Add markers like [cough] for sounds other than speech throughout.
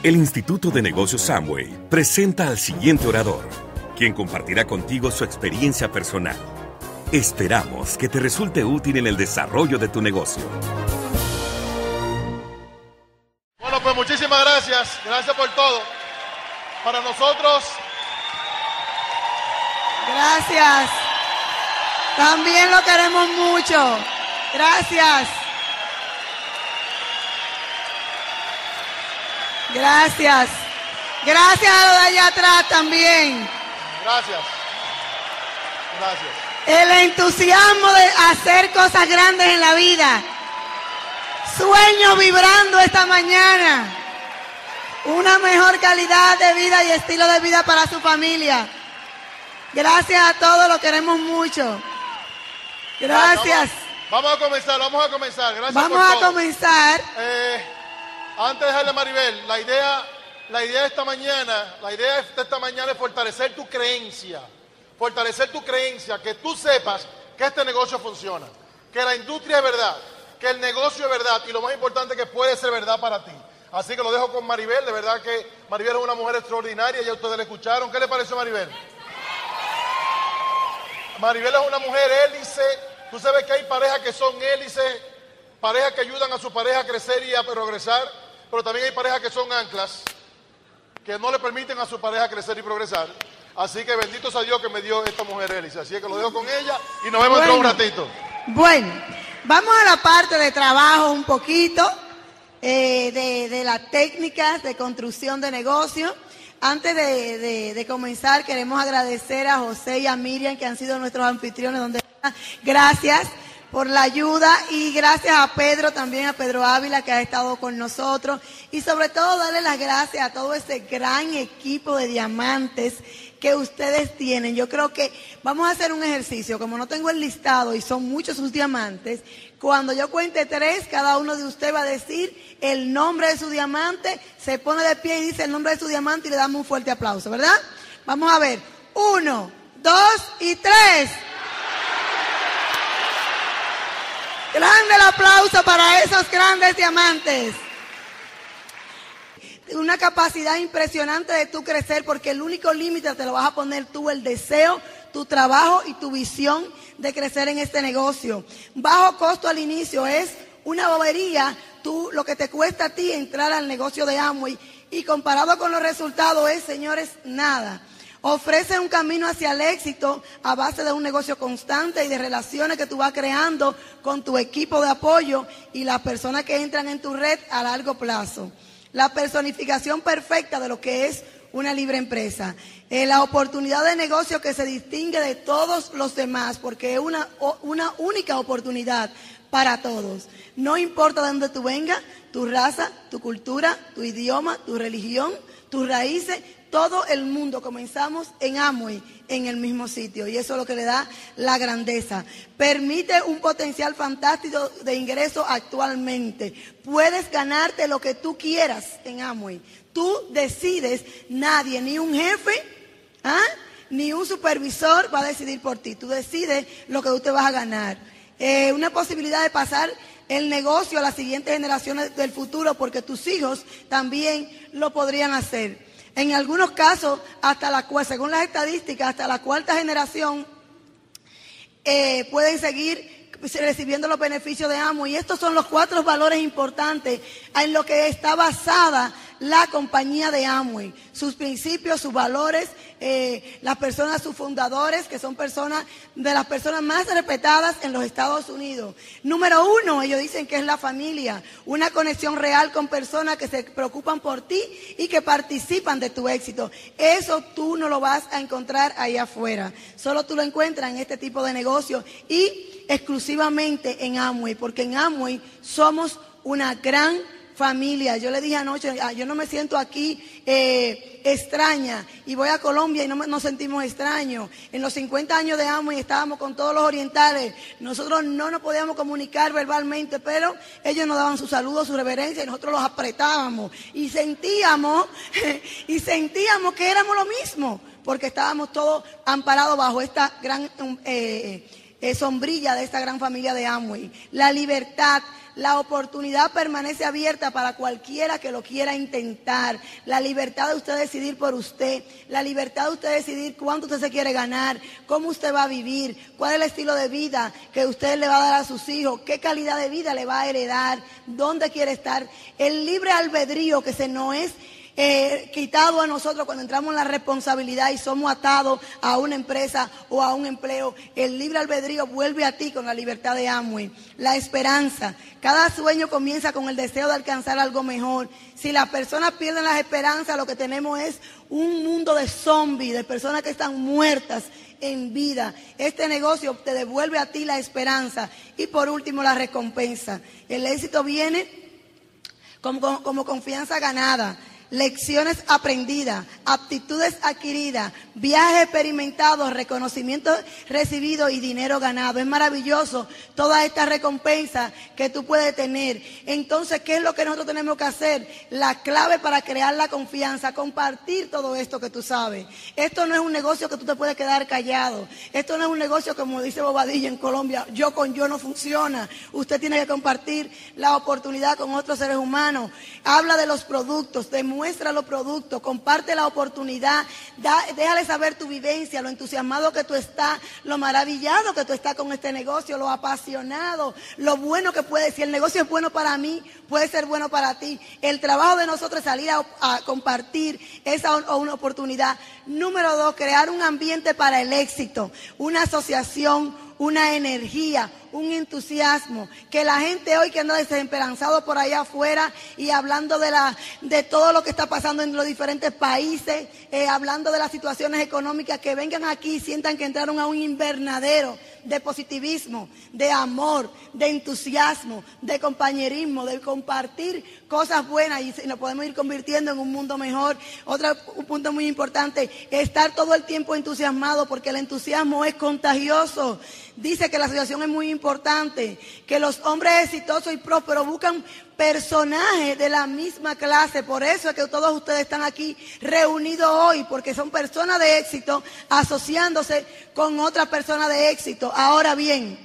El Instituto de Negocios Samway presenta al siguiente orador, quien compartirá contigo su experiencia personal. Esperamos que te resulte útil en el desarrollo de tu negocio. Bueno, pues muchísimas gracias. Gracias por todo. Para nosotros. Gracias. También lo queremos mucho. Gracias. Gracias. Gracias a los de allá atrás también. Gracias. Gracias. El entusiasmo de hacer cosas grandes en la vida. Sueño vibrando esta mañana. Una mejor calidad de vida y estilo de vida para su familia. Gracias a todos, lo queremos mucho. Gracias. Vamos, a comenzar, vamos a comenzar. Gracias Vamos por a todo. comenzar. Eh, antes de dejarle a Maribel, la idea, la idea de esta mañana, la idea de esta mañana es fortalecer tu creencia. Fortalecer tu creencia, que tú sepas que este negocio funciona, que la industria es verdad, que el negocio es verdad y lo más importante que puede ser verdad para ti. Así que lo dejo con Maribel, de verdad que Maribel es una mujer extraordinaria, ya ustedes la escucharon. ¿Qué le pareció Maribel? Maribel es una mujer hélice. Tú sabes que hay parejas que son hélices, parejas que ayudan a su pareja a crecer y a progresar, pero también hay parejas que son anclas, que no le permiten a su pareja crecer y progresar. Así que bendito sea Dios que me dio esta mujer hélice. Así que lo dejo con ella y nos vemos dentro de un Bueno. ratito. Bueno, vamos a la parte de trabajo un poquito, eh, de, de las técnicas de construcción de negocio. Antes de, de- de comenzar, queremos agradecer a José y a Miriam, que han sido nuestros anfitriones. Donde... Gracias por la ayuda y gracias a Pedro, también a Pedro Ávila, que ha estado con nosotros. Y sobre todo, darle las gracias a todo ese gran equipo de diamantes que ustedes tienen. Yo creo que vamos a hacer un ejercicio. Como no tengo el listado y son muchos sus diamantes, cuando yo cuente tres, cada uno de ustedes va a decir el nombre de su diamante, se pone de pie y dice el nombre de su diamante y le damos un fuerte aplauso, ¿verdad? Vamos a ver. Uno, dos y tres. Grande el aplauso para esos grandes diamantes una capacidad impresionante de tú crecer porque el único límite te lo vas a poner tú, el deseo, tu trabajo y tu visión de crecer en este negocio. Bajo costo al inicio es una bobería, tú lo que te cuesta a ti entrar al negocio de Amway y comparado con los resultados es, señores, nada. Ofrece un camino hacia el éxito a base de un negocio constante y de relaciones que tú vas creando con tu equipo de apoyo y las personas que entran en tu red a largo plazo la personificación perfecta de lo que es una libre empresa, Eh, la oportunidad de negocio que se distingue de todos los demás, porque es una, una única oportunidad para todos. No importa de dónde tú vengas, tu raza, tu cultura, tu idioma, tu religión, tus raíces, todo el mundo comenzamos en Amway, en el mismo sitio, y eso es lo que le da la grandeza. Permite un potencial fantástico de ingreso actualmente. Puedes ganarte lo que tú quieras en Amway. Tú decides, nadie, ni un jefe, ¿ah? ni un supervisor va a decidir por ti. Tú decides lo que tú te vas a ganar. Eh, una posibilidad de pasar el negocio a las siguientes generaciones del futuro, porque tus hijos también lo podrían hacer. En algunos casos, hasta según las estadísticas, hasta la cuarta generación eh, pueden seguir recibiendo los beneficios de amo. Y estos son los cuatro valores importantes en lo que está basada la compañía de Amway. Sus principios, sus valores, eh, las personas, sus fundadores, que son personas de las personas más respetadas en los Estados Unidos. Número uno, ellos dicen que es la familia, una conexión real con personas que se preocupan por ti y que participan de tu éxito. Eso tú no lo vas a encontrar ahí afuera. Solo tú lo encuentras en este tipo de negocio y exclusivamente en Amway, porque en Amway somos una gran familia. Yo le dije anoche, ah, yo no me siento aquí eh, extraña y voy a Colombia y no nos sentimos extraños. En los 50 años de Amway estábamos con todos los orientales. Nosotros no nos podíamos comunicar verbalmente, pero ellos nos daban sus saludos, su reverencia y nosotros los apretábamos y sentíamos [laughs] y sentíamos que éramos lo mismo, porque estábamos todos amparados bajo esta gran eh, eh, sombrilla de esta gran familia de Amway. La libertad, La oportunidad permanece abierta para cualquiera que lo quiera intentar. La libertad de usted decidir por usted. La libertad de usted decidir cuánto usted se quiere ganar, cómo usted va a vivir, cuál es el estilo de vida que usted le va a dar a sus hijos, qué calidad de vida le va a heredar, dónde quiere estar. El libre albedrío que se no es eh, quitado a nosotros cuando entramos en la responsabilidad y somos atados a una empresa o a un empleo. El libre albedrío vuelve a ti con la libertad de Amway. La esperanza. Cada sueño comienza con el deseo de alcanzar algo mejor. Si las personas pierden las esperanzas, lo que tenemos es un mundo de zombies, de personas que están muertas en vida. Este negocio te devuelve a ti la esperanza. Y por último, la recompensa. El éxito viene como, como confianza ganada lecciones aprendidas, aptitudes adquiridas, viajes experimentados, reconocimiento recibido y dinero ganado. Es maravilloso toda esta recompensa que tú puedes tener. Entonces, ¿qué es lo que nosotros tenemos que hacer? La clave para crear la confianza, compartir todo esto que tú sabes. Esto no es un negocio que tú te puedes quedar callado. Esto no es un negocio como dice Bobadilla en Colombia, yo con yo no funciona. Usted tiene que compartir la oportunidad con otros seres humanos. Habla de los productos, de muestra los productos, comparte la oportunidad, déjale saber tu vivencia, lo entusiasmado que tú estás, lo maravillado que tú estás con este negocio, lo apasionado, lo bueno que puede, si el negocio es bueno para mí, puede ser bueno para ti. El trabajo de nosotros es salir a, a compartir esa una oportunidad. Número dos, crear un ambiente para el éxito, una asociación, una energía, un entusiasmo, que la gente hoy que anda desesperanzado por allá afuera y hablando de, la, de todo lo que está pasando en los diferentes países, eh, hablando de las situaciones económicas, que vengan aquí y sientan que entraron a un invernadero de positivismo, de amor, de entusiasmo, de compañerismo, de compartir cosas buenas y nos podemos ir convirtiendo en un mundo mejor. Otro punto muy importante, estar todo el tiempo entusiasmado porque el entusiasmo es contagioso. Dice que la situación es muy importante, que los hombres exitosos y prósperos buscan personajes de la misma clase. Por eso es que todos ustedes están aquí reunidos hoy, porque son personas de éxito asociándose con otras personas de éxito. Ahora bien,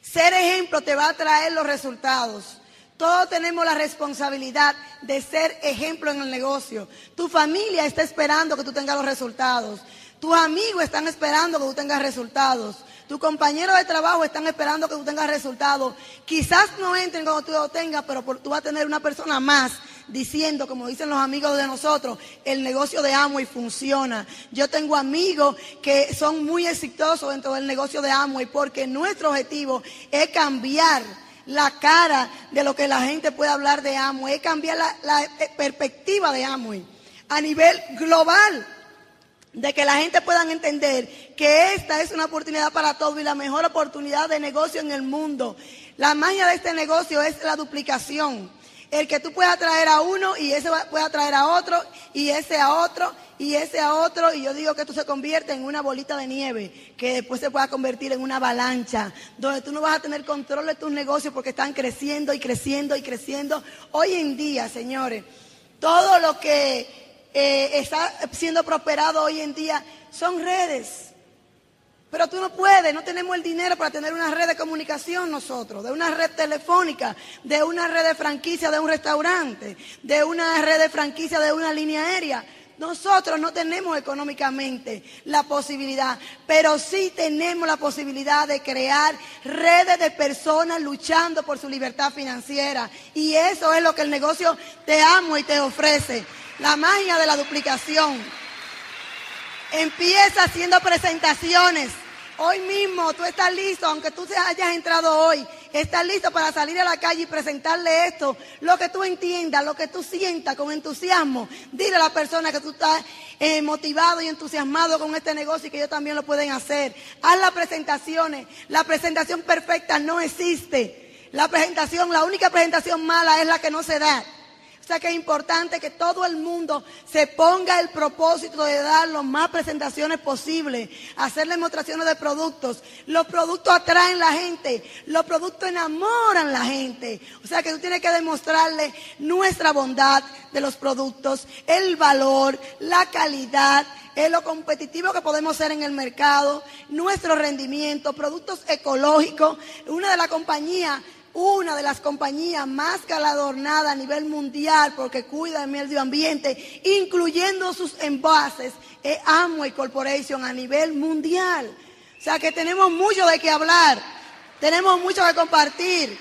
ser ejemplo te va a traer los resultados. Todos tenemos la responsabilidad de ser ejemplo en el negocio. Tu familia está esperando que tú tengas los resultados. Tus amigos están esperando que tú tengas resultados. Tus compañeros de trabajo están esperando que tú tengas resultados. Quizás no entren cuando tú lo tengas, pero tú vas a tener una persona más diciendo, como dicen los amigos de nosotros, el negocio de Amway funciona. Yo tengo amigos que son muy exitosos dentro del negocio de Amway porque nuestro objetivo es cambiar la cara de lo que la gente puede hablar de Amway, es cambiar la, la perspectiva de Amway a nivel global de que la gente pueda entender que esta es una oportunidad para todos y la mejor oportunidad de negocio en el mundo. La magia de este negocio es la duplicación. El que tú puedas traer a uno y ese pueda traer a otro y ese a otro y ese a otro y yo digo que esto se convierte en una bolita de nieve que después se pueda convertir en una avalancha donde tú no vas a tener control de tus negocios porque están creciendo y creciendo y creciendo. Hoy en día, señores, todo lo que eh, está siendo prosperado hoy en día son redes. Pero tú no puedes, no tenemos el dinero para tener una red de comunicación nosotros, de una red telefónica, de una red de franquicia de un restaurante, de una red de franquicia de una línea aérea. Nosotros no tenemos económicamente la posibilidad, pero sí tenemos la posibilidad de crear redes de personas luchando por su libertad financiera. Y eso es lo que el negocio te amo y te ofrece. La magia de la duplicación. Empieza haciendo presentaciones. Hoy mismo tú estás listo, aunque tú hayas entrado hoy, estás listo para salir a la calle y presentarle esto, lo que tú entiendas, lo que tú sientas con entusiasmo. Dile a la persona que tú estás eh, motivado y entusiasmado con este negocio y que ellos también lo pueden hacer. Haz las presentaciones. La presentación perfecta no existe. La presentación, la única presentación mala es la que no se da que es importante que todo el mundo se ponga el propósito de dar lo más presentaciones posibles, hacer demostraciones de productos. Los productos atraen la gente, los productos enamoran la gente. O sea que tú tienes que demostrarle nuestra bondad de los productos, el valor, la calidad, es lo competitivo que podemos ser en el mercado, nuestro rendimiento, productos ecológicos. Una de las compañías una de las compañías más galardonada a nivel mundial porque cuida del medio ambiente, incluyendo sus envases, es Amway Corporation a nivel mundial. O sea que tenemos mucho de qué hablar, tenemos mucho que compartir.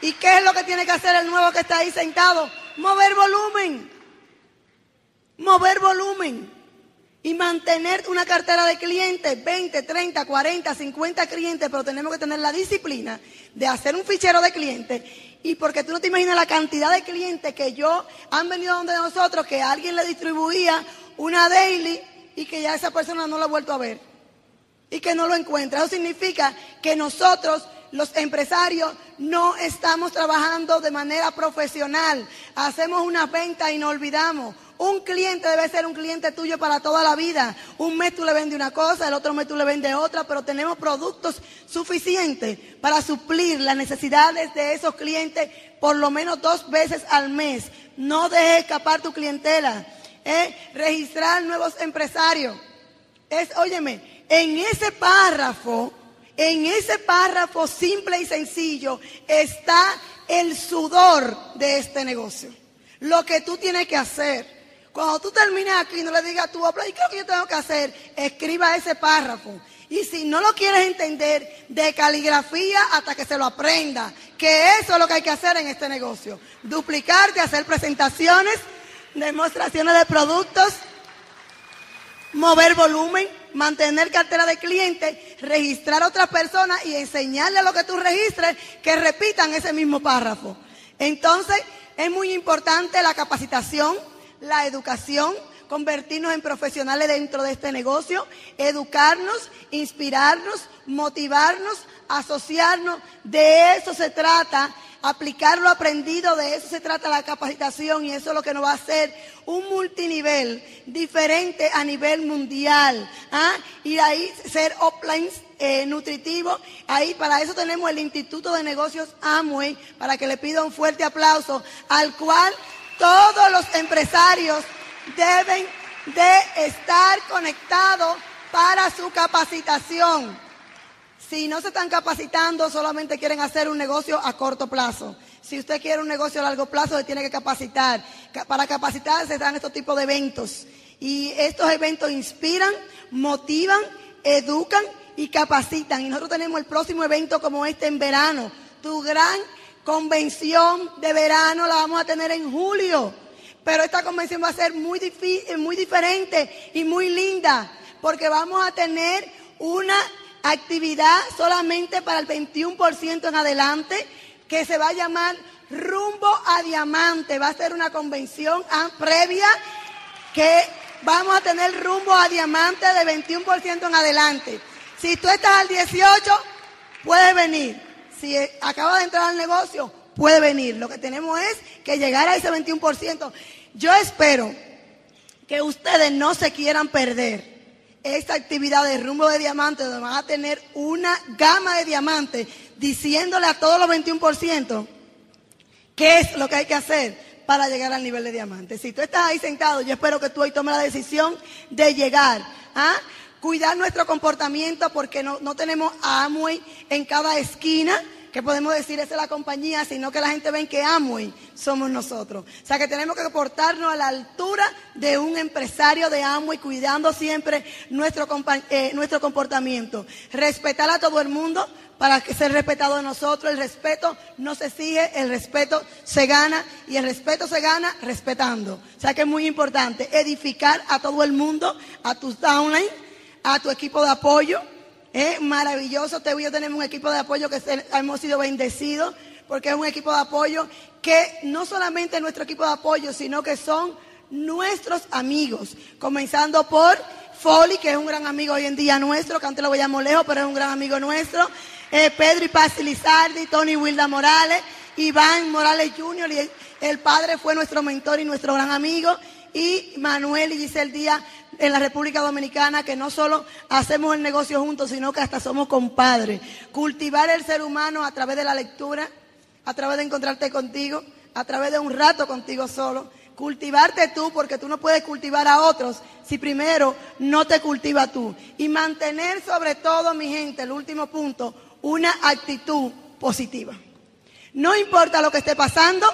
¿Y qué es lo que tiene que hacer el nuevo que está ahí sentado? Mover volumen. Mover volumen y mantener una cartera de clientes, 20, 30, 40, 50 clientes, pero tenemos que tener la disciplina de hacer un fichero de clientes. Y porque tú no te imaginas la cantidad de clientes que yo han venido donde nosotros, que alguien le distribuía una daily y que ya esa persona no lo ha vuelto a ver. Y que no lo encuentra. Eso significa que nosotros los empresarios no estamos trabajando de manera profesional. Hacemos una venta y nos olvidamos. Un cliente debe ser un cliente tuyo para toda la vida. Un mes tú le vendes una cosa, el otro mes tú le vendes otra, pero tenemos productos suficientes para suplir las necesidades de esos clientes por lo menos dos veces al mes. No dejes escapar tu clientela. ¿eh? Registrar nuevos empresarios. Es, óyeme, en ese párrafo, en ese párrafo simple y sencillo está el sudor de este negocio. Lo que tú tienes que hacer. Cuando tú termines aquí, no le digas a tu ¿y qué es lo que yo tengo que hacer? Escriba ese párrafo. Y si no lo quieres entender, de caligrafía hasta que se lo aprenda. Que eso es lo que hay que hacer en este negocio. Duplicarte, hacer presentaciones, demostraciones de productos, mover volumen, mantener cartera de clientes, registrar a otras personas y enseñarle a lo que tú registres que repitan ese mismo párrafo. Entonces, es muy importante la capacitación la educación, convertirnos en profesionales dentro de este negocio, educarnos, inspirarnos, motivarnos, asociarnos. De eso se trata, aplicar lo aprendido, de eso se trata la capacitación y eso es lo que nos va a hacer un multinivel diferente a nivel mundial. ¿ah? Y ahí ser offline eh, nutritivo. Ahí para eso tenemos el Instituto de Negocios Amway, para que le pida un fuerte aplauso, al cual todos los empresarios deben de estar conectados para su capacitación. Si no se están capacitando, solamente quieren hacer un negocio a corto plazo. Si usted quiere un negocio a largo plazo, se tiene que capacitar. Para capacitarse se dan estos tipos de eventos. Y estos eventos inspiran, motivan, educan y capacitan. Y nosotros tenemos el próximo evento como este en verano. Tu gran convención de verano la vamos a tener en julio. Pero esta convención va a ser muy, difícil, muy diferente y muy linda, porque vamos a tener una actividad solamente para el 21% en adelante, que se va a llamar Rumbo a Diamante. Va a ser una convención previa que vamos a tener rumbo a Diamante de 21% en adelante. Si tú estás al 18, puedes venir si acaba de entrar al negocio, puede venir. Lo que tenemos es que llegar a ese 21%. Yo espero que ustedes no se quieran perder esta actividad de rumbo de diamantes, donde van a tener una gama de diamantes diciéndole a todos los 21% qué es lo que hay que hacer para llegar al nivel de diamante. Si tú estás ahí sentado, yo espero que tú hoy tomes la decisión de llegar. ¿ah? cuidar nuestro comportamiento porque no, tenemos a Amway en cada esquina, que podemos decir esa es la compañía, sino que la gente ve que Amway somos nosotros. O sea que tenemos que comportarnos a la altura de un empresario de Amway, cuidando siempre nuestro, eh, nuestro comportamiento. Respetar a todo el mundo para que ser respetado de nosotros. El respeto no se exige, el respeto se gana y el respeto se gana respetando. O sea que es muy importante edificar a todo el mundo, a tus downline a tu equipo de apoyo. Es maravilloso. Te a tener un equipo de apoyo que hemos sido bendecidos porque es un equipo de apoyo que no solamente es nuestro equipo de apoyo, sino que son nuestros amigos. Comenzando por Foley, que es un gran amigo hoy en día nuestro, que antes lo veíamos lejos, pero es un gran amigo nuestro. Eh, Pedro y Paz Lizardi, Tony Wilda Morales, Iván Morales Jr., y el padre fue nuestro mentor y nuestro gran amigo. Y Manuel y Giselle Díaz en la República Dominicana que no solo hacemos el negocio juntos, sino que hasta somos compadres. Cultivar el ser humano a través de la lectura, a través de encontrarte contigo, a través de un rato contigo solo. Cultivarte tú porque tú no puedes cultivar a otros si primero no te cultiva tú. Y mantener sobre todo, mi gente, el último punto, una actitud positiva. No importa lo que esté pasando,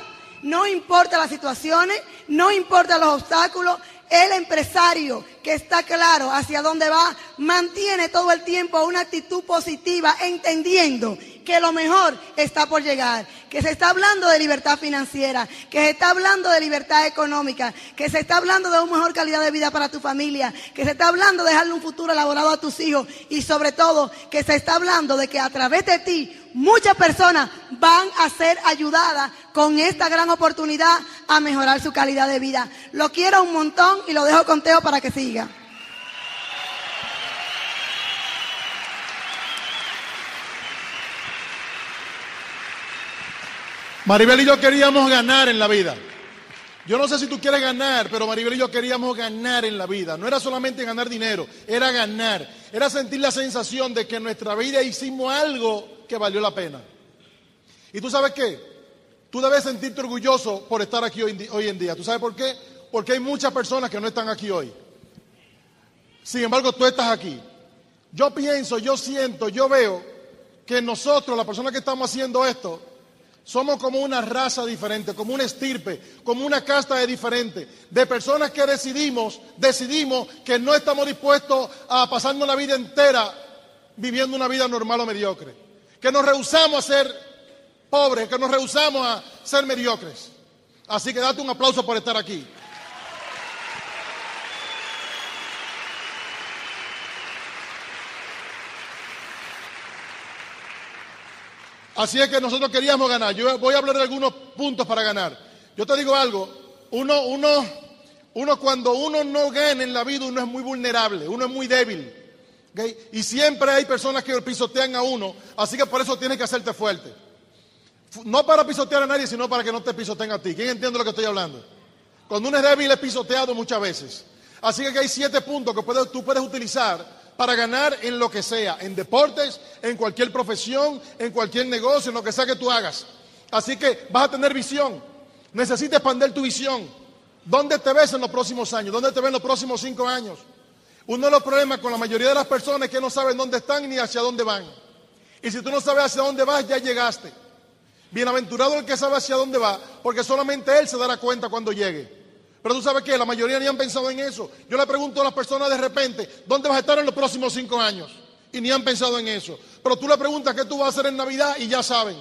no importa las situaciones, no importa los obstáculos, el empresario que está claro hacia dónde va, mantiene todo el tiempo una actitud positiva, entendiendo que lo mejor está por llegar, que se está hablando de libertad financiera, que se está hablando de libertad económica, que se está hablando de una mejor calidad de vida para tu familia, que se está hablando de dejarle un futuro elaborado a tus hijos y sobre todo que se está hablando de que a través de ti muchas personas van a ser ayudadas con esta gran oportunidad a mejorar su calidad de vida. Lo quiero un montón y lo dejo con Teo para que siga. Maribel y yo queríamos ganar en la vida. Yo no sé si tú quieres ganar, pero Maribel y yo queríamos ganar en la vida. No era solamente ganar dinero, era ganar. Era sentir la sensación de que en nuestra vida hicimos algo que valió la pena. ¿Y tú sabes qué? Tú debes sentirte orgulloso por estar aquí hoy, en día. ¿Tú sabes por qué? Porque hay muchas personas que no están aquí hoy. Sin embargo, tú estás aquí. Yo pienso, yo siento, yo veo que nosotros, las personas que estamos haciendo esto, somos como una raza diferente, como una estirpe, como una casta de diferente, de personas que decidimos, decidimos que no estamos dispuestos a pasarnos la vida entera viviendo una vida normal o mediocre, que nos rehusamos a ser pobres, que nos rehusamos a ser mediocres. Así que date un aplauso por estar aquí. Así es que nosotros queríamos ganar. Yo voy a hablar de algunos puntos para ganar. Yo te digo algo, uno, uno, uno cuando uno no gana en la vida, uno es muy vulnerable, uno es muy débil. Y siempre hay personas que pisotean a uno, así que por eso tienes que hacerte fuerte. No para pisotear a nadie, sino para que no te pisoteen a ti. ¿Quién entiende lo que estoy hablando? Cuando uno es débil es pisoteado muchas veces. Así que hay siete puntos que tú puedes utilizar para ganar en lo que sea, en deportes, en cualquier profesión, en cualquier negocio, en lo que sea que tú hagas. Así que vas a tener visión. Necesitas expandir tu visión. ¿Dónde te ves en los próximos años? ¿Dónde te ves en los próximos cinco años? Uno de los problemas con la mayoría de las personas es que no saben dónde están ni hacia dónde van. Y si tú no sabes hacia dónde vas, ya llegaste. Bienaventurado el que sabe hacia dónde va, porque solamente él se dará cuenta cuando llegue. Pero tú sabes que la mayoría ni han pensado en eso. Yo le pregunto a las personas de repente, ¿dónde vas a estar en los próximos cinco años? Y ni han pensado en eso. Pero tú le preguntas qué tú vas a hacer en Navidad y ya saben.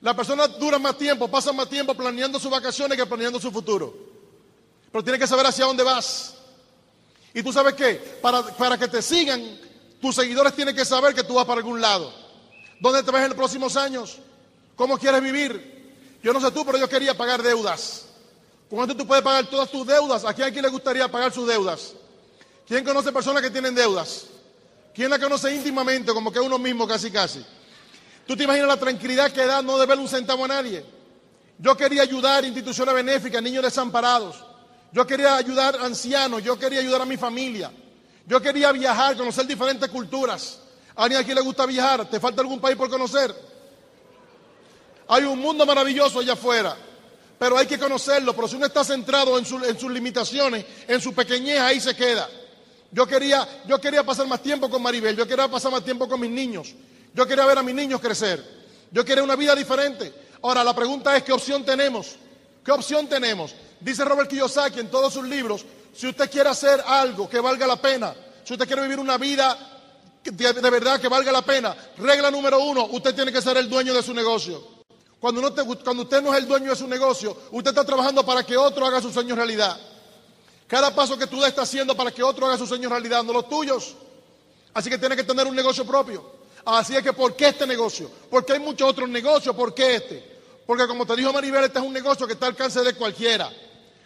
Las personas duran más tiempo, pasan más tiempo planeando sus vacaciones que planeando su futuro. Pero tienes que saber hacia dónde vas. Y tú sabes qué, para, para que te sigan, tus seguidores tienen que saber que tú vas para algún lado. ¿Dónde te ves en los próximos años? ¿Cómo quieres vivir? Yo no sé tú, pero yo quería pagar deudas. ¿Cuánto tú puedes pagar todas tus deudas? ¿A quién aquí le gustaría pagar sus deudas? ¿Quién conoce personas que tienen deudas? ¿Quién la conoce íntimamente, como que uno mismo casi casi? ¿Tú te imaginas la tranquilidad que da no deber un centavo a nadie? Yo quería ayudar instituciones benéficas, niños desamparados. Yo quería ayudar ancianos, yo quería ayudar a mi familia. Yo quería viajar, conocer diferentes culturas. ¿A alguien aquí le gusta viajar? ¿Te falta algún país por conocer? Hay un mundo maravilloso allá afuera pero hay que conocerlo. Pero si uno está centrado en, sus limitaciones, en su pequeñez, ahí se queda. Yo quería, yo quería pasar más tiempo con Maribel, yo quería pasar más tiempo con mis niños, yo quería ver a mis niños crecer, yo quería una vida diferente. Ahora, la pregunta es, ¿qué opción tenemos? ¿Qué opción tenemos? Dice Robert Kiyosaki en todos sus libros, si usted quiere hacer algo que valga la pena, si usted quiere vivir una vida de verdad que valga la pena, regla número uno, usted tiene que ser el dueño de su negocio. Cuando, usted no es el dueño de su negocio, usted está trabajando para que otro haga su sueño realidad. Cada paso que tú des está haciendo para que otro haga su sueño realidad, no los tuyos. Así que tiene que tener un negocio propio. Así es que, ¿por qué este negocio? Porque hay muchos otros negocios, ¿por qué este? Porque como te dijo Maribel, este es un negocio que está al alcance de cualquiera.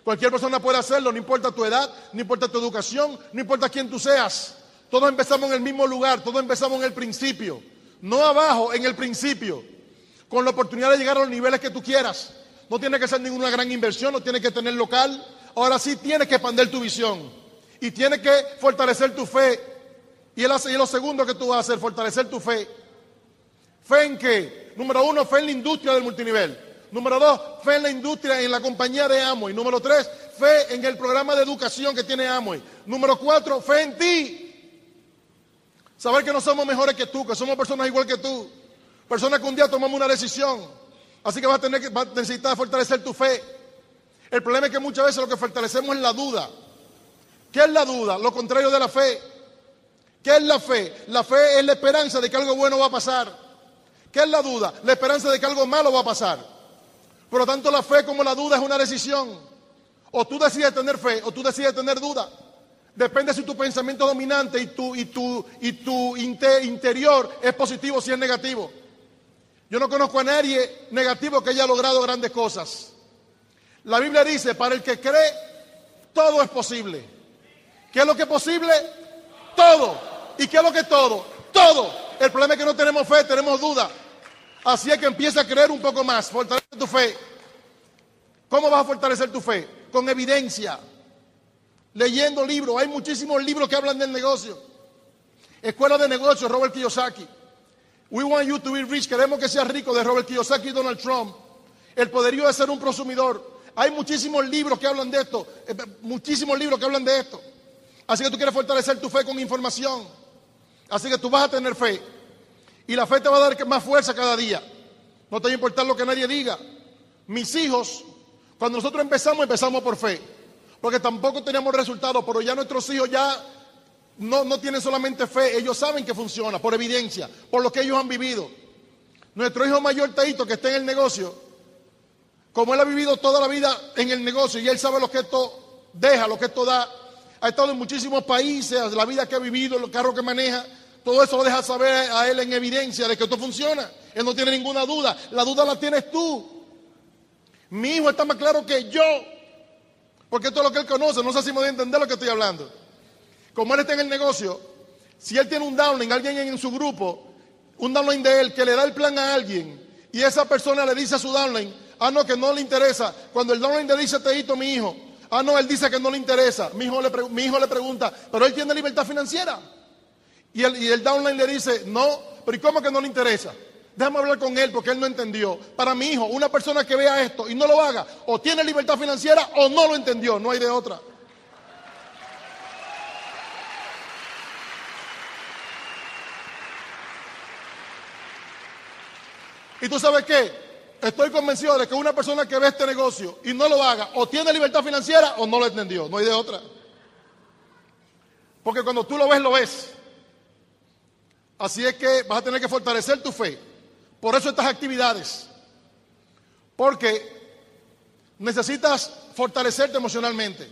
Cualquier persona puede hacerlo, no importa tu edad, no importa tu educación, no importa quién tú seas. Todos empezamos en el mismo lugar, todos empezamos en el principio. No abajo, en el principio con la oportunidad de llegar a los niveles que tú quieras. No tiene que ser ninguna gran inversión, no tiene que tener local. Ahora sí tienes que expandir tu visión y tienes que fortalecer tu fe. Y, el, lo segundo que tú vas a hacer, fortalecer tu fe. ¿Fe en qué? Número uno, fe en la industria del multinivel. Número dos, fe en la industria, en la compañía de Amway. Número tres, fe en el programa de educación que tiene Amway. Número cuatro, fe en ti. Saber que no somos mejores que tú, que somos personas igual que tú. Personas que un día tomamos una decisión. Así que vas a, tener que, necesitar fortalecer tu fe. El problema es que muchas veces lo que fortalecemos es la duda. ¿Qué es la duda? Lo contrario de la fe. ¿Qué es la fe? La fe es la esperanza de que algo bueno va a pasar. ¿Qué es la duda? La esperanza de que algo malo va a pasar. Por lo tanto, la fe como la duda es una decisión. O tú decides tener fe o tú decides tener duda. Depende si tu pensamiento dominante y tu, y tu, y tu interior es positivo o si es negativo. Yo no conozco a nadie negativo que haya logrado grandes cosas. La Biblia dice, para el que cree, todo es posible. ¿Qué es lo que es posible? Todo. ¿Y qué es lo que es todo? Todo. El problema es que no tenemos fe, tenemos duda. Así es que empieza a creer un poco más. Fortalece tu fe. ¿Cómo vas a fortalecer tu fe? Con evidencia. Leyendo libros. Hay muchísimos libros que hablan del negocio. Escuela de negocios, Robert Kiyosaki. We want you to be rich. Queremos que seas rico de Robert Kiyosaki y Donald Trump. El poderío de ser un prosumidor. Hay muchísimos libros que hablan de esto. Eh, muchísimos libros que hablan de esto. Así que tú quieres fortalecer tu fe con información. Así que tú vas a tener fe. Y la fe te va a dar más fuerza cada día. No te va a importar lo que nadie diga. Mis hijos, cuando nosotros empezamos, empezamos por fe. Porque tampoco teníamos resultados, pero ya nuestros hijos ya no, no tienen solamente fe, ellos saben que funciona, por evidencia, por lo que ellos han vivido. Nuestro hijo mayor, Taito, que está en el negocio, como él ha vivido toda la vida en el negocio y él sabe lo que esto deja, lo que esto da, ha estado en muchísimos países, la vida que ha vivido, los carros que maneja, todo eso lo deja saber a él en evidencia de que esto funciona. Él no tiene ninguna duda. La duda la tienes tú. Mi hijo está más claro que yo. Porque esto es lo que él conoce. No sé si me voy a entender lo que estoy hablando. Como él está en el negocio, si él tiene un downline, alguien en su grupo, un downline de él que le da el plan a alguien y esa persona le dice a su downline, ah, no, que no le interesa. Cuando el downline le dice, te hito mi hijo, Ah, no, él dice que no le interesa. Mi hijo le, pregunta, pero él tiene libertad financiera. Y el, y el downline le dice, no, pero ¿y cómo que no le interesa? Déjame hablar con él porque él no entendió. Para mi hijo, una persona que vea esto y no lo haga, o tiene libertad financiera o no lo entendió, no hay de otra. ¿Y tú sabes qué? Estoy convencido de que una persona que ve este negocio y no lo haga, o tiene libertad financiera o no lo entendió. No hay de otra. Porque cuando tú lo ves, lo ves. Así es que vas a tener que fortalecer tu fe. Por eso estas actividades. Porque necesitas fortalecerte emocionalmente.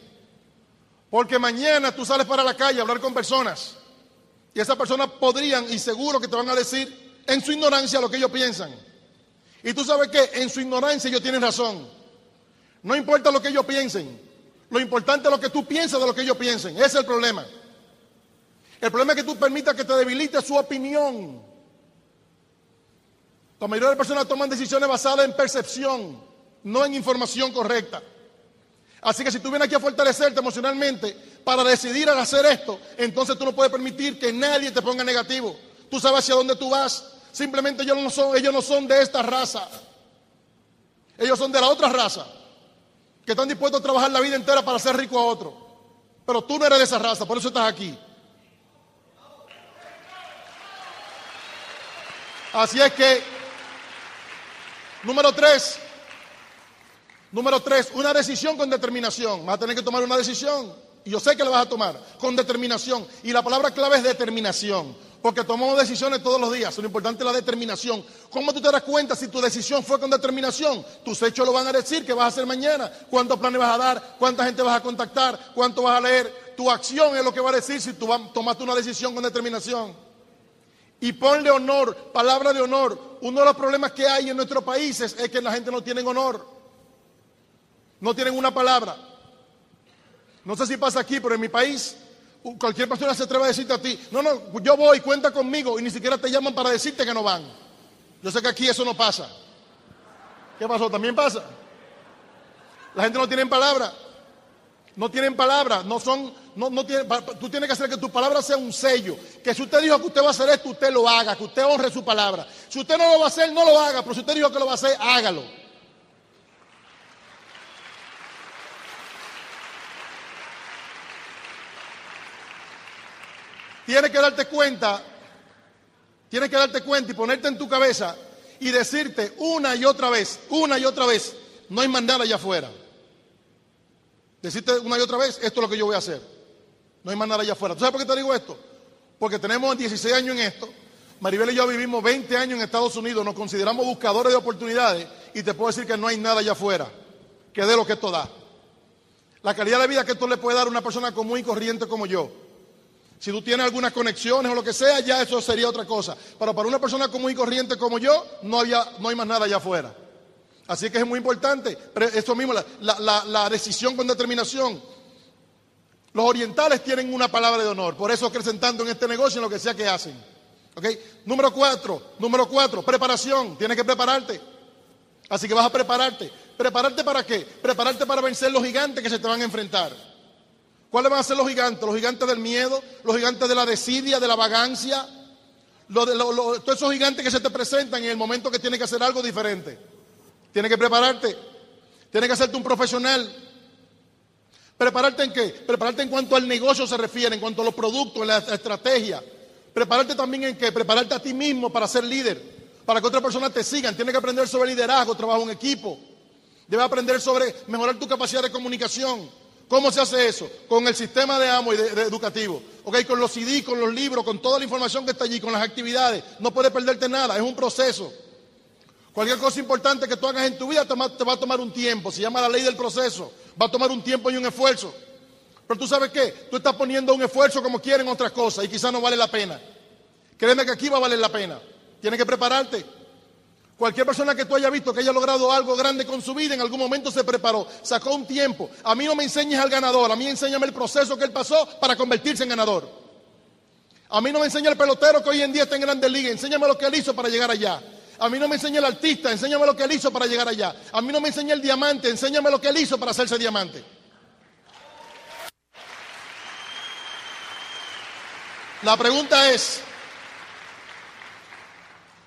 Porque mañana tú sales para la calle a hablar con personas. Y esas personas podrían y seguro que te van a decir en su ignorancia lo que ellos piensan. Y tú sabes que en su ignorancia ellos tienen razón. No importa lo que ellos piensen. Lo importante es lo que tú piensas de lo que ellos piensen. Ese es el problema. El problema es que tú permitas que te debilite su opinión. La mayoría de las personas toman decisiones basadas en percepción, no en información correcta. Así que si tú vienes aquí a fortalecerte emocionalmente para decidir hacer esto, entonces tú no puedes permitir que nadie te ponga negativo. Tú sabes hacia dónde tú vas, Simplemente ellos no son, ellos no son de esta raza. Ellos son de la otra raza. Que están dispuestos a trabajar la vida entera para hacer rico a otro. Pero tú no eres de esa raza, por eso estás aquí. Así es que, número tres, número tres, una decisión con determinación. Vas a tener que tomar una decisión. Y yo sé que la vas a tomar con determinación. Y la palabra clave es determinación. Porque tomamos decisiones todos los días. Lo importante es la determinación. ¿Cómo tú te das cuenta si tu decisión fue con determinación? Tus hechos lo van a decir que vas a hacer mañana. ¿Cuántos planes vas a dar? ¿Cuánta gente vas a contactar? ¿Cuánto vas a leer? Tu acción es lo que va a decir si tú tomaste una decisión con determinación. Y ponle honor, palabra de honor. Uno de los problemas que hay en nuestros países es que la gente no tiene honor. No tienen una palabra. No sé si pasa aquí, pero en mi país Cualquier persona se atreve a decirte a ti, no, no, yo voy, cuenta conmigo y ni siquiera te llaman para decirte que no van. Yo sé que aquí eso no pasa. ¿Qué pasó? ¿También pasa? La gente no tiene palabra. No tienen palabra, no son, no, no tienen, tú tienes que hacer que tu palabra sea un sello. Que si usted dijo que usted va a hacer esto, usted lo haga, que usted honre su palabra. Si usted no lo va a hacer, no lo haga, pero si usted dijo que lo va a hacer, hágalo. Tienes que darte cuenta, tienes que darte cuenta y ponerte en tu cabeza y decirte una y otra vez, una y otra vez, no hay más nada allá afuera. Decirte una y otra vez, esto es lo que yo voy a hacer. No hay más nada allá afuera. ¿Tú sabes por qué te digo esto? Porque tenemos 16 años en esto. Maribel y yo vivimos 20 años en Estados Unidos, nos consideramos buscadores de oportunidades y te puedo decir que no hay nada allá afuera que dé lo que esto da. La calidad de vida que esto le puede dar a una persona común y corriente como yo. Si tú tienes algunas conexiones o lo que sea, ya eso sería otra cosa. Pero para una persona común y corriente como yo, no, había, no hay más nada allá afuera. Así que es muy importante, pero esto mismo, la, decisión con determinación. Los orientales tienen una palabra de honor, por eso crecen tanto en este negocio en lo que sea que hacen. Número cuatro, número cuatro, preparación. Tienes que prepararte. Así que vas a prepararte. ¿Prepararte para qué? Prepararte para vencer los gigantes que se te van a enfrentar. ¿Cuáles van a ser los gigantes? Los gigantes del miedo, los gigantes de la desidia, de la vagancia, todos esos gigantes que se te presentan en el momento que tienes que hacer algo diferente. Tienes que prepararte, tienes que hacerte un profesional. ¿Prepararte en qué? Prepararte en cuanto al negocio se refiere, en cuanto a los productos, en la estrategia. Prepararte también en qué? Prepararte a ti mismo para ser líder, para que otras personas te sigan. Tienes que aprender sobre liderazgo, trabajo en equipo. Debes aprender sobre mejorar tu capacidad de comunicación. ¿Cómo se hace eso? Con el sistema de amo y de, educativo. ¿Ok? Con los CD, con los libros, con toda la información que está allí, con las actividades. No puedes perderte nada, es un proceso. Cualquier cosa importante que tú hagas en tu vida te va, a tomar un tiempo. Se llama la ley del proceso. Va a tomar un tiempo y un esfuerzo. Pero tú sabes qué? Tú estás poniendo un esfuerzo como quieren otras cosas y quizás no vale la pena. Créeme que aquí va a valer la pena. Tienes que prepararte. Cualquier persona que tú hayas visto que haya logrado algo grande con su vida, en algún momento se preparó, sacó un tiempo. A mí no me enseñes al ganador, a mí enséñame el proceso que él pasó para convertirse en ganador. A mí no me enseña el pelotero que hoy en día está en grandes ligas, enséñame lo que él hizo para llegar allá. A mí no me enseña el artista, enséñame lo que él hizo para llegar allá. A mí no me enseña el diamante, enséñame lo que él hizo para hacerse diamante. La pregunta es,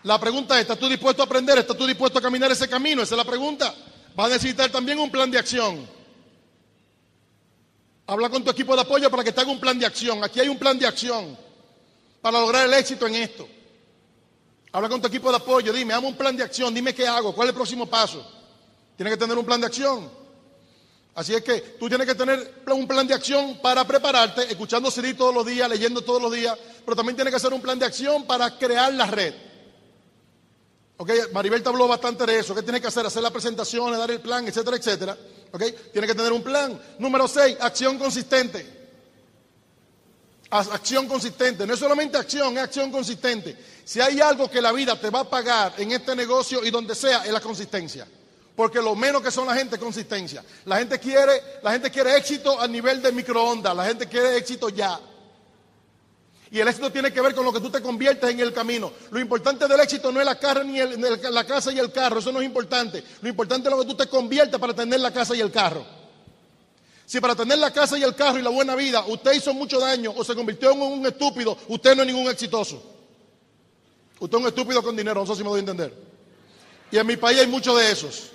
la pregunta es, ¿estás tú dispuesto a aprender? ¿Estás tú dispuesto a caminar ese camino? Esa es la pregunta. Vas a necesitar también un plan de acción. Habla con tu equipo de apoyo para que te haga un plan de acción. Aquí hay un plan de acción para lograr el éxito en esto. Habla con tu equipo de apoyo, dime, hazme un plan de acción, dime qué hago, cuál es el próximo paso. Tienes que tener un plan de acción. Así es que tú tienes que tener un plan de acción para prepararte, escuchando CD todos los días, leyendo todos los días, pero también tienes que hacer un plan de acción para crear la red. Ok, Maribel te habló bastante de eso. ¿Qué tienes que hacer? Hacer las presentaciones, dar el plan, etcétera, etcétera. Ok, tienes que tener un plan. Número 6, acción consistente. Acción consistente. No es solamente acción, es acción consistente. Si hay algo que la vida te va a pagar en este negocio y donde sea, es la consistencia. Porque lo menos que son la gente es consistencia. La gente quiere, la gente quiere éxito a nivel de microondas. La gente quiere éxito ya. Y el éxito tiene que ver con lo que tú te conviertes en el camino. Lo importante del éxito no es la, casa, ni la casa y el carro, eso no es importante. Lo importante es lo que tú te conviertes para tener la casa y el carro. Si para tener la casa y el carro y la buena vida usted hizo mucho daño o se convirtió en un estúpido, usted no es ningún exitoso. Usted es un estúpido con dinero, no sé si me doy a entender. Y en mi país hay muchos de esos.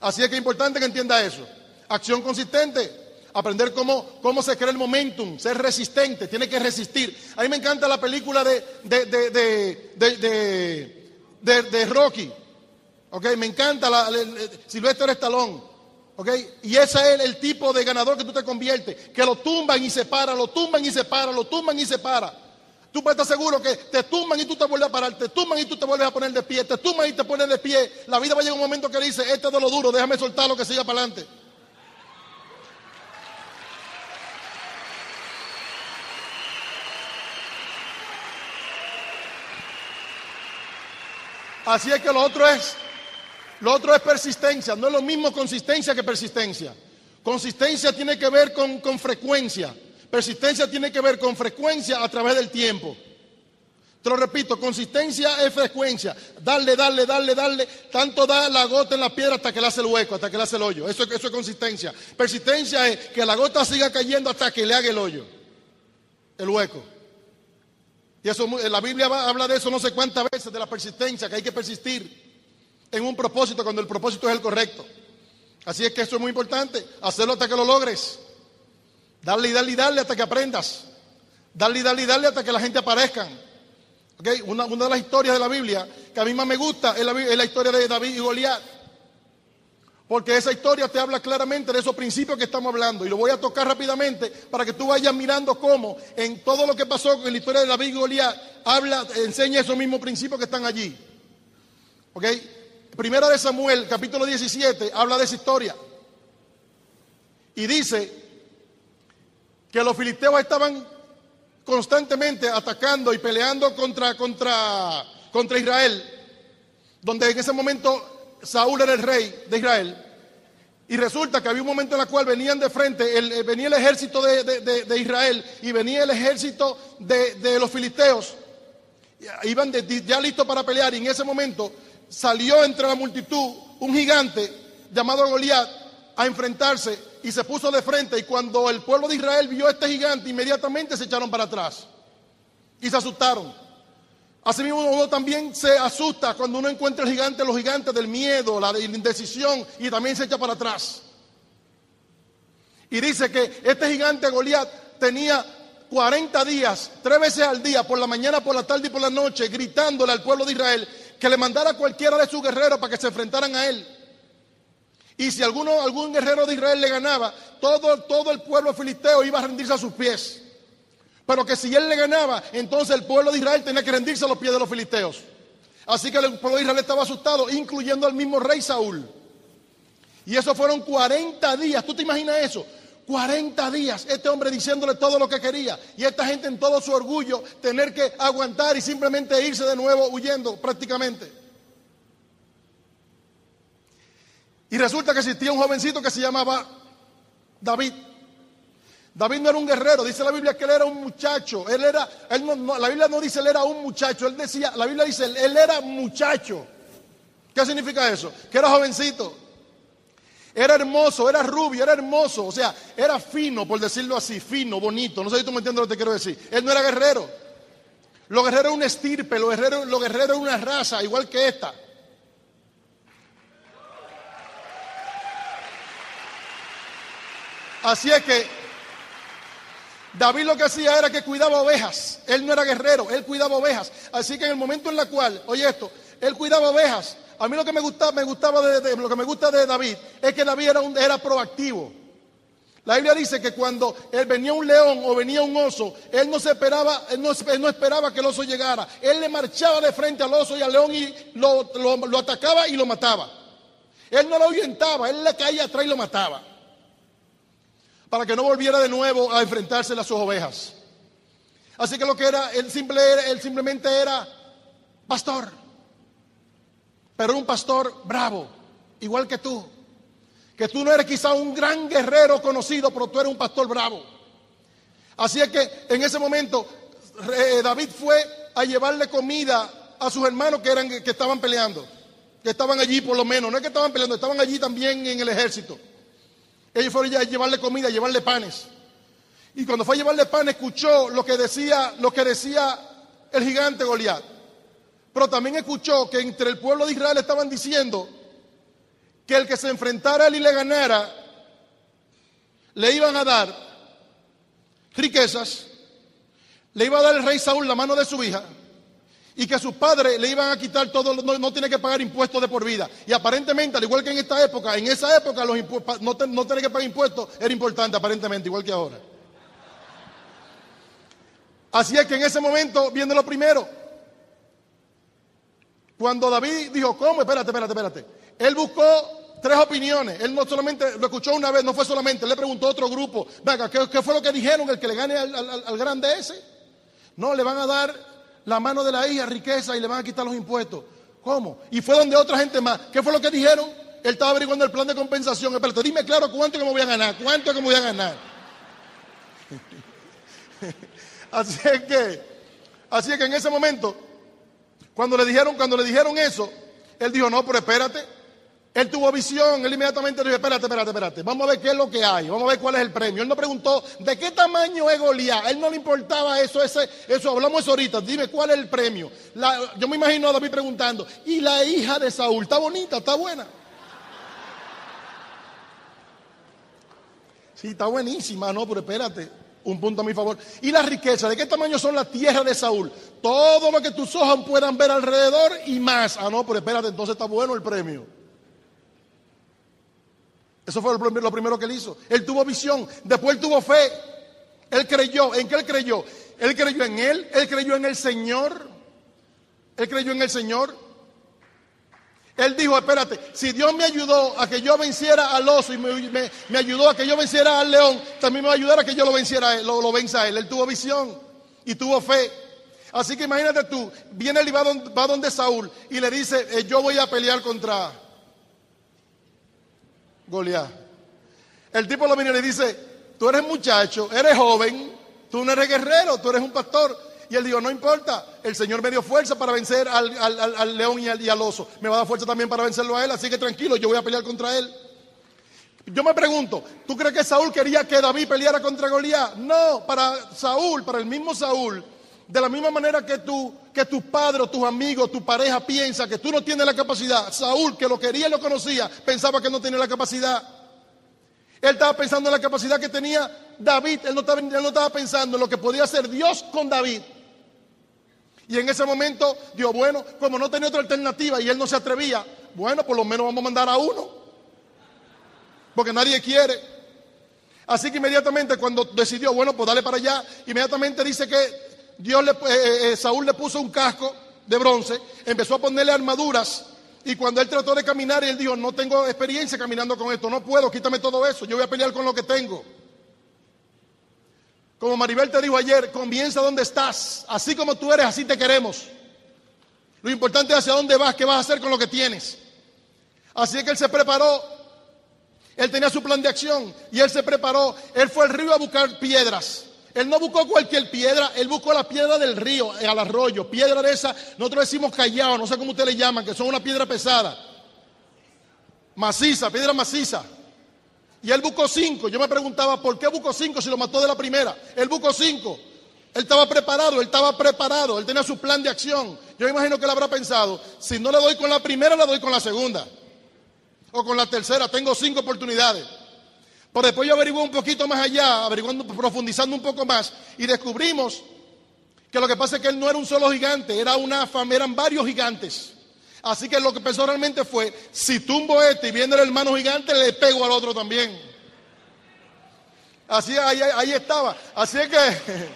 Así es que es importante que entienda eso. Acción consistente aprender cómo, cómo se crea el momentum, ser resistente, tiene que resistir. A mí me encanta la película de, de, Rocky, ¿ok? Me encanta la, Silvestre ¿ok? Y ese es el, tipo de ganador que tú te conviertes, que lo tumban y se para, lo tumban y se para, lo tumban y se para. Tú puedes estar seguro que te tumban y tú te vuelves a parar, te tumban y tú te vuelves a poner de pie, te tumban y te pones de pie. La vida va a llegar un momento que dice, este es de lo duro, déjame soltarlo que siga para adelante. Así es que lo otro es, lo otro es persistencia. No es lo mismo consistencia que persistencia. Consistencia tiene que ver con, con frecuencia. Persistencia tiene que ver con frecuencia a través del tiempo. Te lo repito, consistencia es frecuencia. Darle, darle, darle, darle. Tanto da la gota en la piedra hasta que le hace el hueco, hasta que le hace el hoyo. Eso, eso es consistencia. Persistencia es que la gota siga cayendo hasta que le haga el hoyo, el hueco. Y eso, la Biblia habla de eso no sé cuántas veces, de la persistencia, que hay que persistir en un propósito cuando el propósito es el correcto. Así es que eso es muy importante, hacerlo hasta que lo logres. Darle y darle y darle hasta que aprendas. Darle y darle y darle hasta que la gente aparezca. Una, una, de las historias de la Biblia que a mí más me gusta es la, es la historia de David y Goliat. Porque esa historia te habla claramente de esos principios que estamos hablando. Y lo voy a tocar rápidamente para que tú vayas mirando cómo en todo lo que pasó en la historia de David y habla, enseña esos mismos principios que están allí. ¿Ok? Primera de Samuel, capítulo 17, habla de esa historia. Y dice que los filisteos estaban constantemente atacando y peleando contra, contra, contra Israel, donde en ese momento Saúl era el rey de Israel. Y resulta que había un momento en el cual venían de frente, el, eh, venía el ejército de, Israel y venía el ejército de, los filisteos. Iban ya listos para pelear y en ese momento salió entre la multitud un gigante llamado Goliat a enfrentarse y se puso de frente. Y cuando el pueblo de Israel vio a este gigante, inmediatamente se echaron para atrás y se asustaron. Asimismo, uno también se asusta cuando uno encuentra el gigante, los gigantes del miedo, la indecisión y también se echa para atrás. Y dice que este gigante Goliat tenía 40 días, tres veces al día, por la mañana, por la tarde y por la noche, gritándole al pueblo de Israel que le mandara a cualquiera de sus guerreros para que se enfrentaran a él. Y si alguno, algún guerrero de Israel le ganaba, todo, todo el pueblo filisteo iba a rendirse a sus pies. Pero que si él le ganaba, entonces el pueblo de Israel tenía que rendirse a los pies de los filisteos. Así que el pueblo de Israel estaba asustado, incluyendo al mismo rey Saúl. Y eso fueron 40 días. ¿Tú te imaginas eso? 40 días, este hombre diciéndole todo lo que quería. Y esta gente en todo su orgullo tener que aguantar y simplemente irse de nuevo huyendo prácticamente. Y resulta que existía un jovencito que se llamaba David. David no era un guerrero, dice la Biblia que él era un muchacho. Él era, no, la Biblia no dice él era un muchacho, él decía, la Biblia dice él era muchacho. ¿Qué significa eso? Que era jovencito. Era hermoso, era rubio, era hermoso, o sea, era fino, por decirlo así, fino, bonito. No sé si tú me entiendes lo que te quiero decir. Él no era guerrero. Los guerreros eran una estirpe, los guerreros, los guerreros eran una raza, igual que esta. Así es que David lo que hacía era que cuidaba ovejas. Él no era guerrero, él cuidaba ovejas. Así que en el momento en el cual, oye esto, él cuidaba ovejas. A mí lo que me gustaba, me gustaba de, lo que me gusta de David es que David era, era proactivo. La Biblia dice que cuando él venía un león o venía un oso, él no se esperaba, él no, esperaba que el oso llegara. Él le marchaba de frente al oso y al león y lo, lo atacaba y lo mataba. Él no lo ahuyentaba, él le caía atrás y lo mataba para que no volviera de nuevo a enfrentarse a sus ovejas. Así que lo que era, él, simple, él simplemente era pastor, pero un pastor bravo, igual que tú. Que tú no eres quizá un gran guerrero conocido, pero tú eres un pastor bravo. Así es que en ese momento eh, David fue a llevarle comida a sus hermanos que, eran, que estaban peleando, que estaban allí por lo menos, no es que estaban peleando, estaban allí también en el ejército. Ellos fueron a llevarle comida, a llevarle panes. Y cuando fue a llevarle panes, escuchó lo que decía, lo que decía el gigante Goliat. Pero también escuchó que entre el pueblo de Israel estaban diciendo que el que se enfrentara a él y le ganara, le iban a dar riquezas, le iba a dar el rey Saúl la mano de su hija y que sus padres le iban a quitar todo, no, tiene que pagar impuestos de por vida. Y aparentemente, al igual que en esta época, en esa época los no, no tener que pagar impuestos era importante, aparentemente, igual que ahora. Así es que en ese momento viene lo primero. Cuando David dijo, ¿cómo? Espérate, espérate, espérate. Él buscó tres opiniones. Él no solamente lo escuchó una vez, no fue solamente, le preguntó a otro grupo, venga, ¿qué, fue lo que dijeron el que le gane al, al grande ese? No, le van a dar la mano de la hija riqueza y le van a quitar los impuestos. ¿Cómo? Y fue donde otra gente más. ¿Qué fue lo que dijeron? Él estaba averiguando el plan de compensación. Espérate, dime claro cuánto que me voy a ganar, cuánto que me voy a ganar. [laughs] así es que, así es que en ese momento, cuando le dijeron, cuando le dijeron eso, él dijo, no, pero espérate, él tuvo visión, él inmediatamente dijo, espérate, espérate, espérate, vamos a ver qué es lo que hay, vamos a ver cuál es el premio. Él no preguntó, ¿de qué tamaño es Goliat? Él no le importaba eso, ese, eso, hablamos eso ahorita, dime cuál es el premio. yo me imagino a David preguntando, ¿y la hija de Saúl? ¿Está bonita? ¿Está buena? [laughs] Sí, está buenísima, no, pero espérate, un punto a mi favor. Y la riqueza, ¿de qué tamaño son las tierras de Saúl? Todo lo que tus ojos puedan ver alrededor y más. Ah, no, pero espérate, entonces está bueno el premio. Eso fue lo primero que él hizo. Él tuvo visión, después él tuvo fe. Él creyó. ¿En qué él creyó? Él creyó en él, él creyó en el Señor. Él creyó en el Señor. Él dijo, espérate, si Dios me ayudó a que yo venciera al oso y me, ayudó a que yo venciera al león, también me va a ayudar a que yo lo venciera, lo, lo a él. Él tuvo visión y tuvo fe. Así que imagínate tú, viene él y va donde, Saúl y le dice, eh, yo voy a pelear contra Goliat. El tipo lo viene y le dice, tú eres muchacho, eres joven, tú no eres guerrero, tú eres un pastor. Y él dijo, no importa, el Señor me dio fuerza para vencer al, león y al, oso. Me va a dar fuerza también para vencerlo a él, así que tranquilo, yo voy a pelear contra él. Yo me pregunto, ¿tú crees que Saúl quería que David peleara contra Goliat? No, para Saúl, para el mismo Saúl, de la misma manera que tú, que tus padres, tus amigos, tu pareja piensa que tú no tienes la capacidad. Saúl, que lo quería y lo conocía, pensaba que no tenía la capacidad. Él estaba pensando en la capacidad que tenía David. Él no estaba, él no estaba pensando en lo que podía hacer Dios con David. Y en ese momento dijo, bueno, como no tenía otra alternativa y él no se atrevía, bueno, por lo menos vamos a mandar a uno. Porque nadie quiere. Así que inmediatamente cuando decidió, bueno, pues dale para allá, inmediatamente dice que Dios le, eh, eh, Saúl le puso un casco de bronce, empezó a ponerle armaduras y cuando él trató de caminar, él dijo, no tengo experiencia caminando con esto, no puedo, quítame todo eso, yo voy a pelear con lo que tengo. Como Maribel te dijo ayer, comienza donde estás. Así como tú eres, así te queremos. Lo importante es hacia dónde vas, qué vas a hacer con lo que tienes. Así es que él se preparó. Él tenía su plan de acción y él se preparó. Él fue al río a buscar piedras. Él no buscó cualquier piedra, él buscó la piedra del río, al arroyo. Piedra de esa, nosotros decimos callado, no sé cómo ustedes le llaman, que son una piedra pesada. Maciza, piedra maciza. Y él buscó cinco. Yo me preguntaba, ¿por qué buscó cinco si lo mató de la primera? Él buscó cinco. Él estaba preparado, él estaba preparado, él tenía su plan de acción. Yo imagino que él habrá pensado, si no le doy con la primera, le doy con la segunda. O con la tercera, tengo cinco oportunidades. Pero después yo averigué un poquito más allá, averiguando, profundizando un poco más, y descubrimos que lo que pasa es que él no era un solo gigante, era una eran varios gigantes. Así que lo que pensó realmente fue, si tumbo este y viene el hermano gigante, le pego al otro también. Así ahí, ahí estaba. Así es que, [laughs]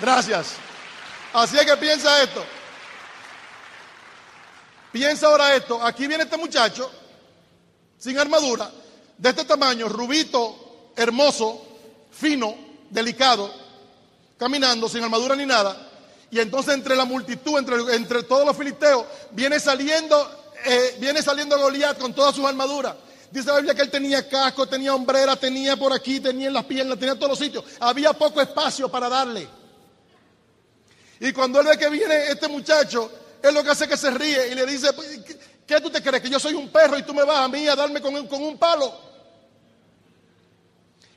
gracias. Así es que piensa esto. Piensa ahora esto. Aquí viene este muchacho, sin armadura, de este tamaño, rubito, hermoso, fino, delicado, caminando, sin armadura ni nada. Y entonces entre la multitud, entre, entre todos los filisteos, viene saliendo, eh, viene saliendo Goliat con todas sus armaduras. Dice la Biblia que él tenía casco, tenía hombrera, tenía por aquí, tenía en las piernas, tenía en todos los sitios. Había poco espacio para darle. Y cuando él ve que viene este muchacho, él lo que hace es que se ríe y le dice, ¿qué tú te crees? Que yo soy un perro y tú me vas a mí a darme con, con un palo.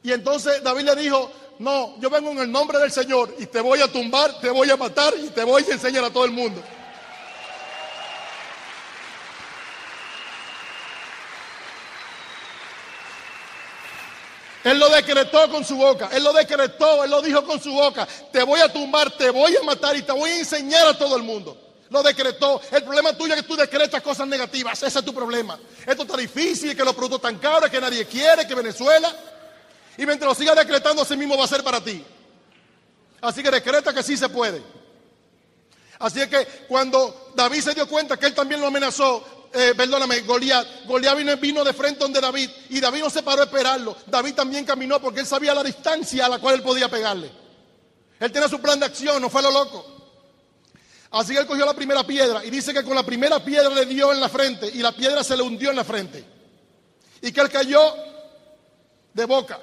Y entonces David le dijo, no, yo vengo en el nombre del Señor y te voy a tumbar, te voy a matar y te voy a enseñar a todo el mundo. Él lo decretó con su boca, él lo decretó, él lo dijo con su boca, te voy a tumbar, te voy a matar y te voy a enseñar a todo el mundo. Lo decretó. El problema tuyo es que tú decretas cosas negativas, ese es tu problema. Esto está difícil, que los productos están caros, que nadie quiere, que Venezuela. Y mientras lo siga decretando, así mismo va a ser para ti. Así que decreta que sí se puede. Así es que cuando David se dio cuenta que él también lo amenazó, eh, perdóname, Goliat, Goliat vino, vino, de frente donde David y David no se paró a esperarlo. David también caminó porque él sabía la distancia a la cual él podía pegarle. Él tenía su plan de acción, no fue lo loco. Así que él cogió la primera piedra y dice que con la primera piedra le dio en la frente y la piedra se le hundió en la frente. Y que él cayó de boca.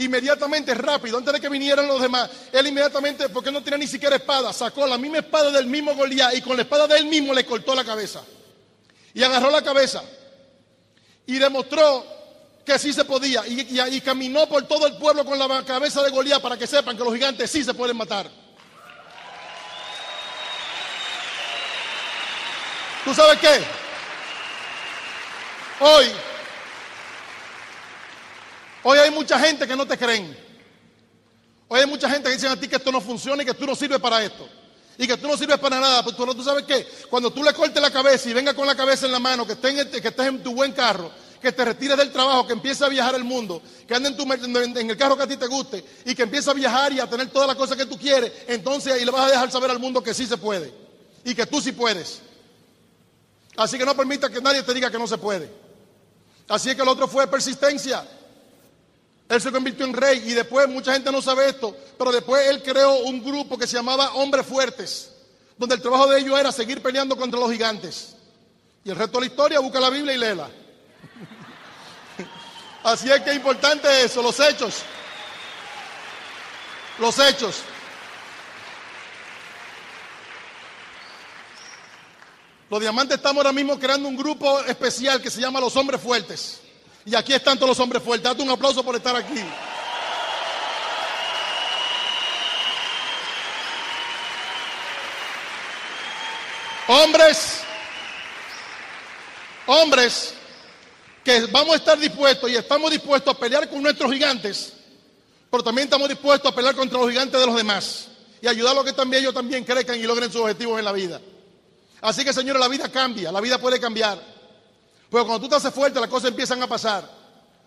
Inmediatamente, rápido, antes de que vinieran los demás, él inmediatamente, porque no tenía ni siquiera espada, sacó la misma espada del mismo Goliat y con la espada de él mismo le cortó la cabeza. Y agarró la cabeza y demostró que sí se podía. Y, caminó por todo el pueblo con la cabeza de Goliat para que sepan que los gigantes sí se pueden matar. ¿Tú sabes qué? Hoy Hoy hay mucha gente que no te creen. Hoy hay mucha gente que dice a ti que esto no funciona y que tú no sirves para esto. Y que tú no sirves para nada. Pero tú, tú sabes qué. Cuando tú le cortes la cabeza y venga con la cabeza en la mano, que, estés en, que estés en tu buen carro, que te retires del trabajo, que empieces a viajar el mundo, que ande en, en, el carro que a ti te guste y que empieces a viajar y a tener todas las cosas que tú quieres, entonces ahí le vas a dejar saber al mundo que sí se puede y que tú sí puedes. Así que no permita que nadie te diga que no se puede. Así que el otro fue persistencia. Él se convirtió en rey y después mucha gente no sabe esto, pero después él creó un grupo que se llamaba Hombres Fuertes, donde el trabajo de ellos era seguir peleando contra los gigantes. Y el resto de la historia, busca la Biblia y léela. [laughs] Así es que es importante eso, los hechos. Los hechos. Los diamantes estamos ahora mismo creando un grupo especial que se llama Los Hombres Fuertes. Y aquí están todos los hombres fuertes. Date un aplauso por estar aquí. Hombres, hombres que vamos a estar dispuestos y estamos dispuestos a pelear con nuestros gigantes, pero también estamos dispuestos a pelear contra los gigantes de los demás y ayudar a los que también ellos también crezcan y logren sus objetivos en la vida. Así que, señores, la vida cambia, la vida puede cambiar. Pero cuando tú te haces fuerte, las cosas empiezan a pasar.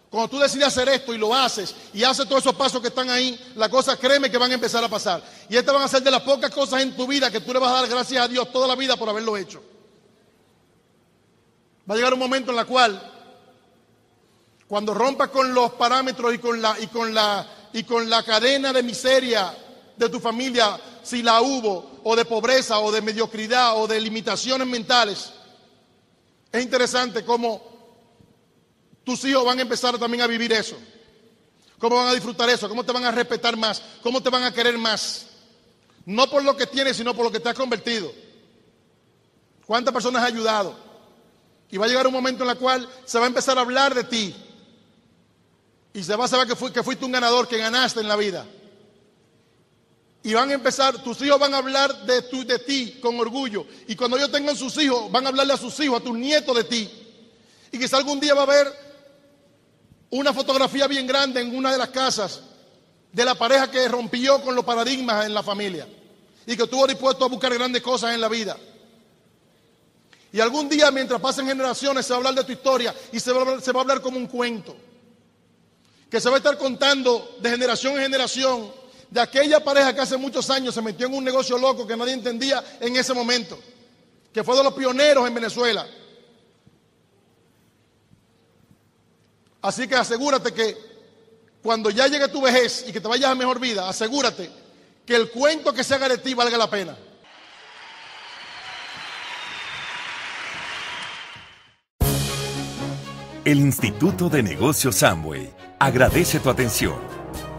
Cuando tú decides hacer esto y lo haces y haces todos esos pasos que están ahí, las cosas créeme que van a empezar a pasar. Y estas van a ser de las pocas cosas en tu vida que tú le vas a dar gracias a Dios toda la vida por haberlo hecho. Va a llegar un momento en el cual, cuando rompas con los parámetros y con la, y con la, y con la cadena de miseria de tu familia, si la hubo, o de pobreza, o de mediocridad, o de limitaciones mentales, es interesante cómo tus hijos van a empezar también a vivir eso. ¿Cómo van a disfrutar eso? ¿Cómo te van a respetar más? ¿Cómo te van a querer más? No por lo que tienes, sino por lo que te has convertido. ¿Cuántas personas has ayudado? Y va a llegar un momento en el cual se va a empezar a hablar de ti. Y se va a saber que, que fuiste un ganador, que ganaste en la vida. Y van a empezar, tus hijos van a hablar de, tu, de ti con orgullo. Y cuando ellos tengan sus hijos, van a hablarle a sus hijos, a tus nietos de ti. Y quizá algún día va a haber una fotografía bien grande en una de las casas de la pareja que rompió con los paradigmas en la familia. Y que estuvo dispuesto a buscar grandes cosas en la vida. Y algún día, mientras pasen generaciones, se va a hablar de tu historia y se va hablar, se va a hablar como un cuento. Que se va a estar contando de generación en generación de aquella pareja que hace muchos años se metió en un negocio loco que nadie entendía en ese momento, que fue de los pioneros en Venezuela. Así que asegúrate que cuando ya llegue tu vejez y que te vayas a mejor vida, asegúrate que el cuento que se haga de ti valga la pena. El Instituto de Negocios Samway agradece tu atención